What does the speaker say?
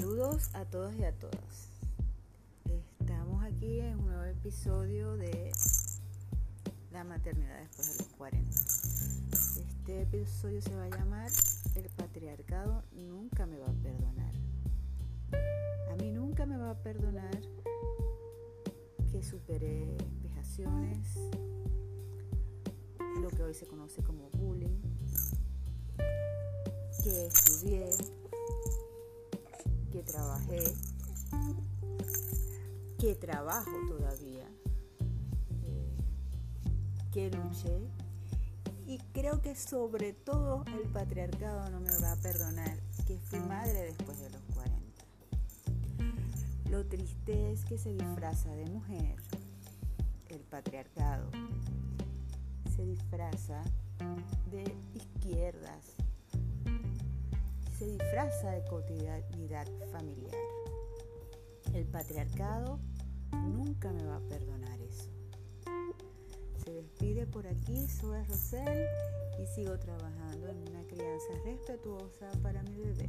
Saludos a todos y a todas. Estamos aquí en un nuevo episodio de la maternidad después de los 40. Este episodio se va a llamar El patriarcado nunca me va a perdonar. A mí nunca me va a perdonar que superé vejaciones, lo que hoy se conoce como bullying, que estudié, trabajé, que trabajo todavía, eh, que luché y creo que sobre todo el patriarcado no me va a perdonar que fui madre después de los 40. Lo triste es que se disfraza de mujer el patriarcado, se disfraza de izquierdas, se disfraza de cotidianidad familiar. El patriarcado nunca me va a perdonar eso. Se despide por aquí Zoe Rosel y sigo trabajando en una crianza respetuosa para mi bebé.